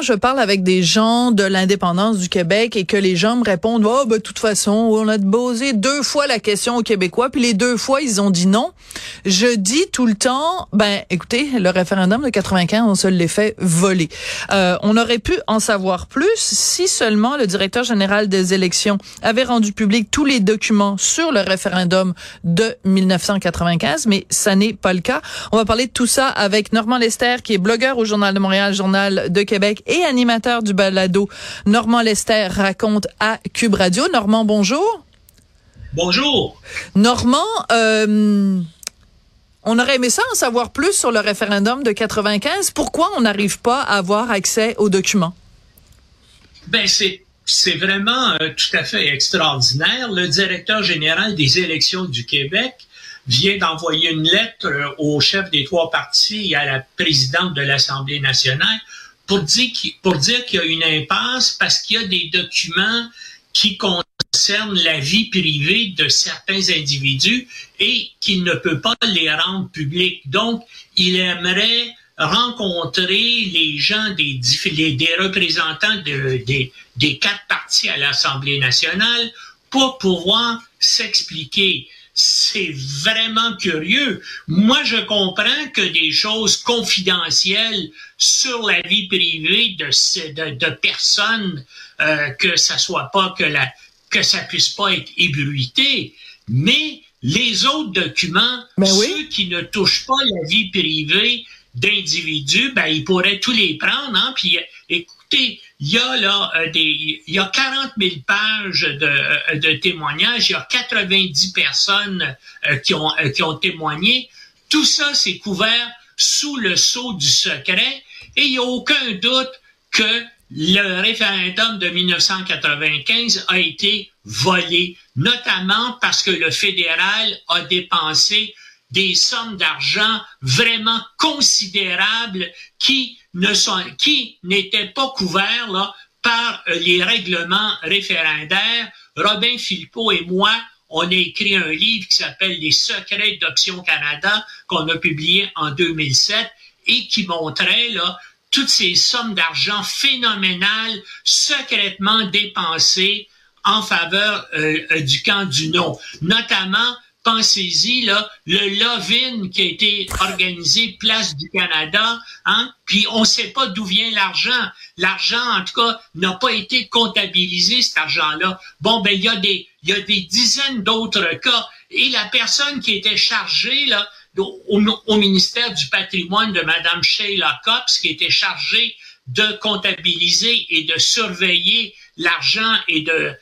Je parle avec des gens de l'indépendance du Québec et que les gens me répondent oh ben de toute façon on a posé deux fois la question aux Québécois puis les deux fois ils ont dit non. Je dis tout le temps ben écoutez le référendum de 95 on se l'est fait voler. Euh, on aurait pu en savoir plus si seulement le directeur général des élections avait rendu public tous les documents sur le référendum de 1995 mais ça n'est pas le cas. On va parler de tout ça avec Normand Lester qui est blogueur au journal de Montréal journal de Québec et animateur du balado. Normand Lester raconte à Cube Radio. Normand, bonjour. Bonjour. Normand, euh, on aurait aimé ça en savoir plus sur le référendum de 95. Pourquoi on n'arrive pas à avoir accès aux documents? Ben, c'est c'est vraiment euh, tout à fait extraordinaire. Le directeur général des élections du Québec vient d'envoyer une lettre euh, au chef des trois partis et à la présidente de l'Assemblée nationale pour dire, qu'il y a une impasse parce qu'il y a des documents qui concernent la vie privée de certains individus et qu'il ne peut pas les rendre publics. Donc, il aimerait rencontrer les gens des, des représentants de, des, des quatre partis à l'Assemblée nationale pour pouvoir s'expliquer c'est vraiment curieux. Moi, je comprends que des choses confidentielles sur la vie privée de, de, de personnes, euh, que ça soit pas que la que ça puisse pas être ébruité, mais les autres documents, ben ceux qui ne touchent pas la vie privée d'individus, ben ils pourraient tous les prendre, hein, puis écoutez, il y a là euh, des, il y a 40 000 pages de, euh, de témoignages, il y a 90 personnes euh, qui ont qui ont témoigné. Tout ça, c'est couvert sous le sceau du secret et il n'y a aucun doute que le référendum de 1995 a été volé, notamment parce que le fédéral a dépensé des sommes d'argent vraiment considérables qui n'étaient pas couverts par euh, les règlements référendaires. Robin Philippot et moi, on a écrit un livre qui s'appelle Les secrets d'Option Canada qu'on a publié en 2007 et qui montrait là toutes ces sommes d'argent phénoménales secrètement dépensées en faveur euh, euh, du camp du non, notamment pensez-y, là, le Lovin qui a été organisé Place du Canada, hein, puis on ne sait pas d'où vient l'argent. L'argent, en tout cas, n'a pas été comptabilisé, cet argent-là. Bon, ben, il y a des, il y a des dizaines d'autres cas. Et la personne qui était chargée, là, au, ministère du patrimoine de Mme Sheila Copps, qui était chargée de comptabiliser et de surveiller l'argent et de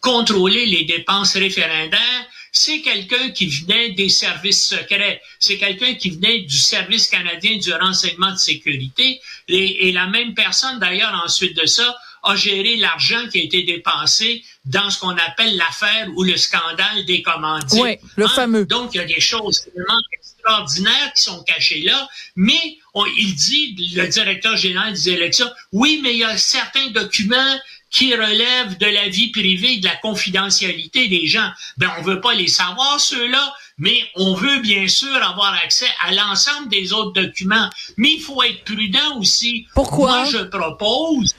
contrôler les dépenses référendaires, c'est quelqu'un qui venait des services secrets, c'est quelqu'un qui venait du service canadien du renseignement de sécurité, et, la même personne d'ailleurs ensuite de ça a géré l'argent qui a été dépensé dans ce qu'on appelle l'affaire ou le scandale des commandites. Oui, le hein? fameux. Donc, il y a des choses vraiment extraordinaires qui sont cachées là, mais il dit, le directeur général des élections, oui, mais il y a certains documents qui relèvent de la vie privée, de la confidentialité des gens. Ben, on veut pas les savoir, ceux-là, mais on veut bien sûr avoir accès à l'ensemble des autres documents. Mais il faut être prudent aussi. Pourquoi? Moi, je propose,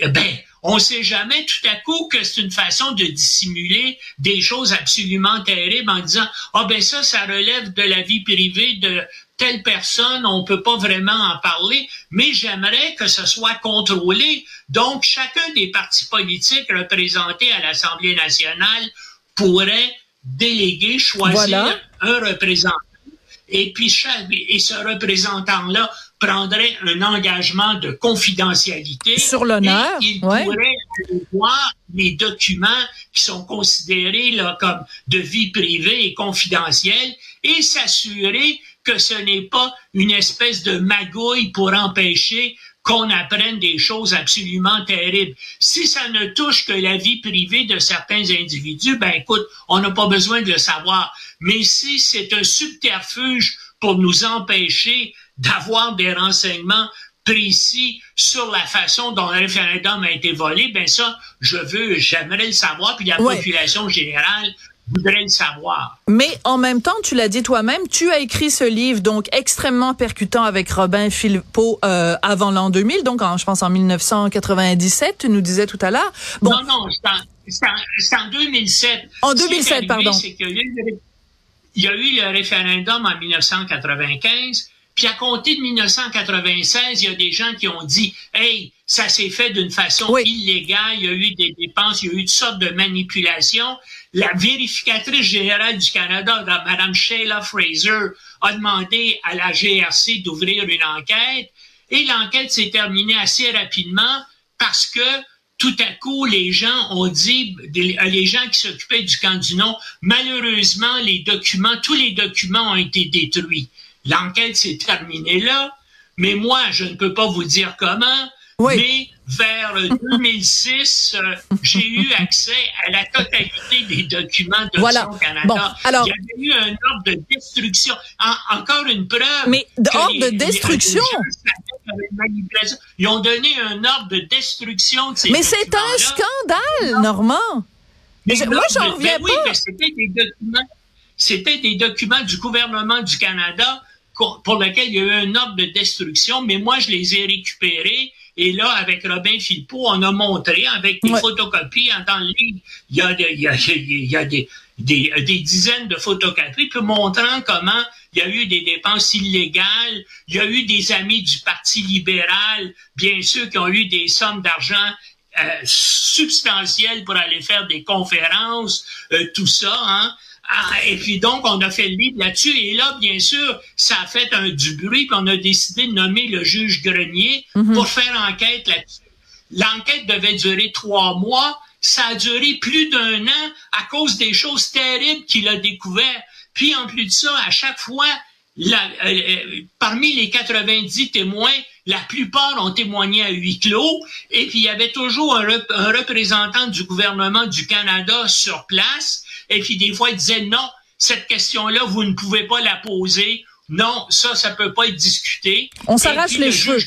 ben, on sait jamais tout à coup que c'est une façon de dissimuler des choses absolument terribles en disant ah ben ça ça relève de la vie privée de telle personne, on peut pas vraiment en parler, mais j'aimerais que ce soit contrôlé. Donc, chacun des partis politiques représentés à l'Assemblée nationale pourrait déléguer, choisir un représentant. Et puis, et ce représentant-là prendrait un engagement de confidentialité. Sur l'honneur. Il pourrait voir les documents qui sont considérés là, comme de vie privée et confidentielle et s'assurer que ce n'est pas une espèce de magouille pour empêcher qu'on apprenne des choses absolument terribles. Si ça ne touche que la vie privée de certains individus, ben écoute, on n'a pas besoin de le savoir. Mais si c'est un subterfuge pour nous empêcher d'avoir des renseignements précis sur la façon dont le référendum a été volé, ben ça, je veux, j'aimerais le savoir, puis la population générale voudraient le savoir. Mais en même temps, tu l'as dit toi-même, tu as écrit ce livre donc extrêmement percutant avec Robin Philippot euh, avant l'an 2000, donc en, je pense en 1997, tu nous disais tout à l'heure. Bon. Non, non, c'est en, en, 2007. En 2007, pardon. il y a eu le référendum en 1995 puis à compter de 1996, il y a des gens qui ont dit, hey, ça s'est fait d'une façon illégale, il y a eu des dépenses, il y a eu toutes sortes de manipulations. La vérificatrice générale du Canada, Mme Sheila Fraser, a demandé à la GRC d'ouvrir une enquête. Et l'enquête s'est terminée assez rapidement parce que tout à coup, les gens ont dit, les gens qui s'occupaient du camp du nom, malheureusement, les documents, tous les documents ont été détruits. L'enquête s'est terminée là, mais moi, je ne peux pas vous dire comment, mais vers 2006, euh, j'ai eu accès à la totalité des documents de voilà. Canada. alors, Il y avait eu un ordre de destruction. encore une preuve. Mais ordre de destruction? ils ont donné un ordre de destruction de ces Mais c'est un scandale, Normand. Mais moi, j'en reviens oui, Mais c'était des documents. C'était des documents du gouvernement du Canada pour lequel il y a eu un ordre de destruction, mais moi, je les ai récupérés. Et là, avec Robin Philpot, on a montré avec des photocopies dans le livre, il y a, des, il y a, il y a des, des, des, dizaines de photocopies, puis montrant comment il y a eu des dépenses illégales, il y a eu des amis du Parti libéral, bien sûr, qui ont eu des sommes d'argent euh, substantielles pour aller faire des conférences, euh, tout ça. Hein? Ah, et puis donc, on a fait le livre là-dessus. Et là, bien sûr, ça a fait un, du bruit, puis on a décidé de nommer le juge Grenier mhm. pour faire enquête là-dessus. L'enquête devait durer trois mois. Ça a duré plus d'un an à cause des choses terribles qu'il a découvertes. Puis en plus de ça, à chaque fois, la, euh, euh, parmi les 90 témoins, la plupart ont témoigné à huis clos. Et puis il y avait toujours un représentant du gouvernement du Canada sur place et puis des fois, il disait non, cette question-là, vous ne pouvez pas la poser. Non, ça, ça peut pas être discuté. On s'arrache les cheveux.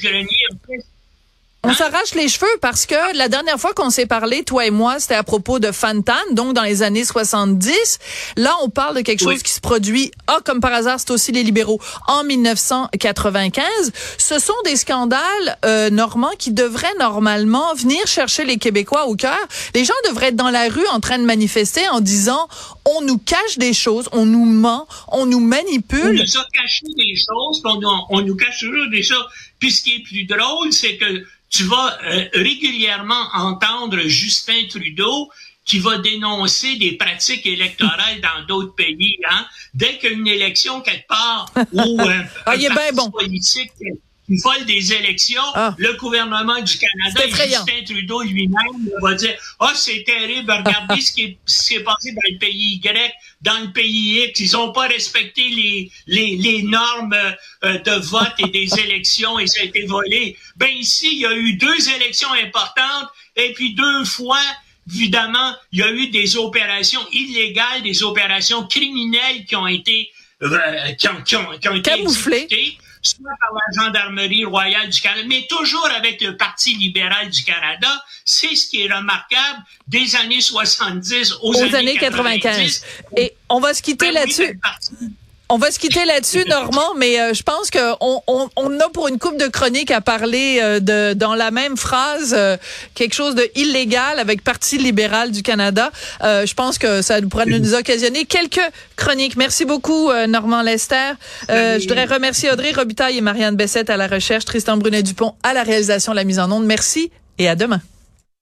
On s'arrache les cheveux parce que la dernière fois qu'on s'est parlé, toi et moi, c'était à propos de Fantan, donc dans les années 70. Là, on parle de quelque chose qui se produit, ah, comme par hasard, c'est aussi les libéraux, en 1995. Ce sont des scandales euh, normands qui devraient normalement venir chercher les Québécois au cœur. Les gens devraient être dans la rue en train de manifester en disant, on nous cache des choses, on nous ment, on nous manipule. On nous a caché des choses, on, on nous cache toujours des choses. Puis ce qui est plus drôle, c'est que tu vas euh, régulièrement entendre Justin Trudeau qui va dénoncer des pratiques électorales dans d'autres pays. Hein? Dès qu'une élection quelque part ou euh, ah, un parti bon. politique vole des élections, ah. le gouvernement du Canada Justin Trudeau lui-même va dire « Ah, oh, c'est terrible, regardez ce qui s'est passé dans le pays Y, dans le pays X, ils n'ont pas respecté les, les, les normes euh, de vote et des élections et ça a été volé. Ben ici, il y a eu deux élections importantes et puis deux fois, évidemment, il y a eu des opérations illégales, des opérations criminelles qui ont été euh, qui, ont, qui, ont, qui ont été exécutées soit par la Gendarmerie royale du Canada, mais toujours avec le Parti libéral du Canada. C'est ce qui est remarquable des années 70 aux, années, 95. Et on va se quitter ben là-dessus. On va se quitter là-dessus, Normand, mais euh, je pense qu'on on, on, a pour une coupe de chroniques à parler euh, de dans la même phrase euh, quelque chose de illégal avec Parti libéral du Canada. je pense que ça pourrait nous occasionner quelques chroniques. Merci beaucoup, Normand Lester. je voudrais remercier Audrey Robitaille et Marianne Bessette à la recherche, Tristan Brunet-Dupont à la réalisation, la mise en onde. Merci et à demain.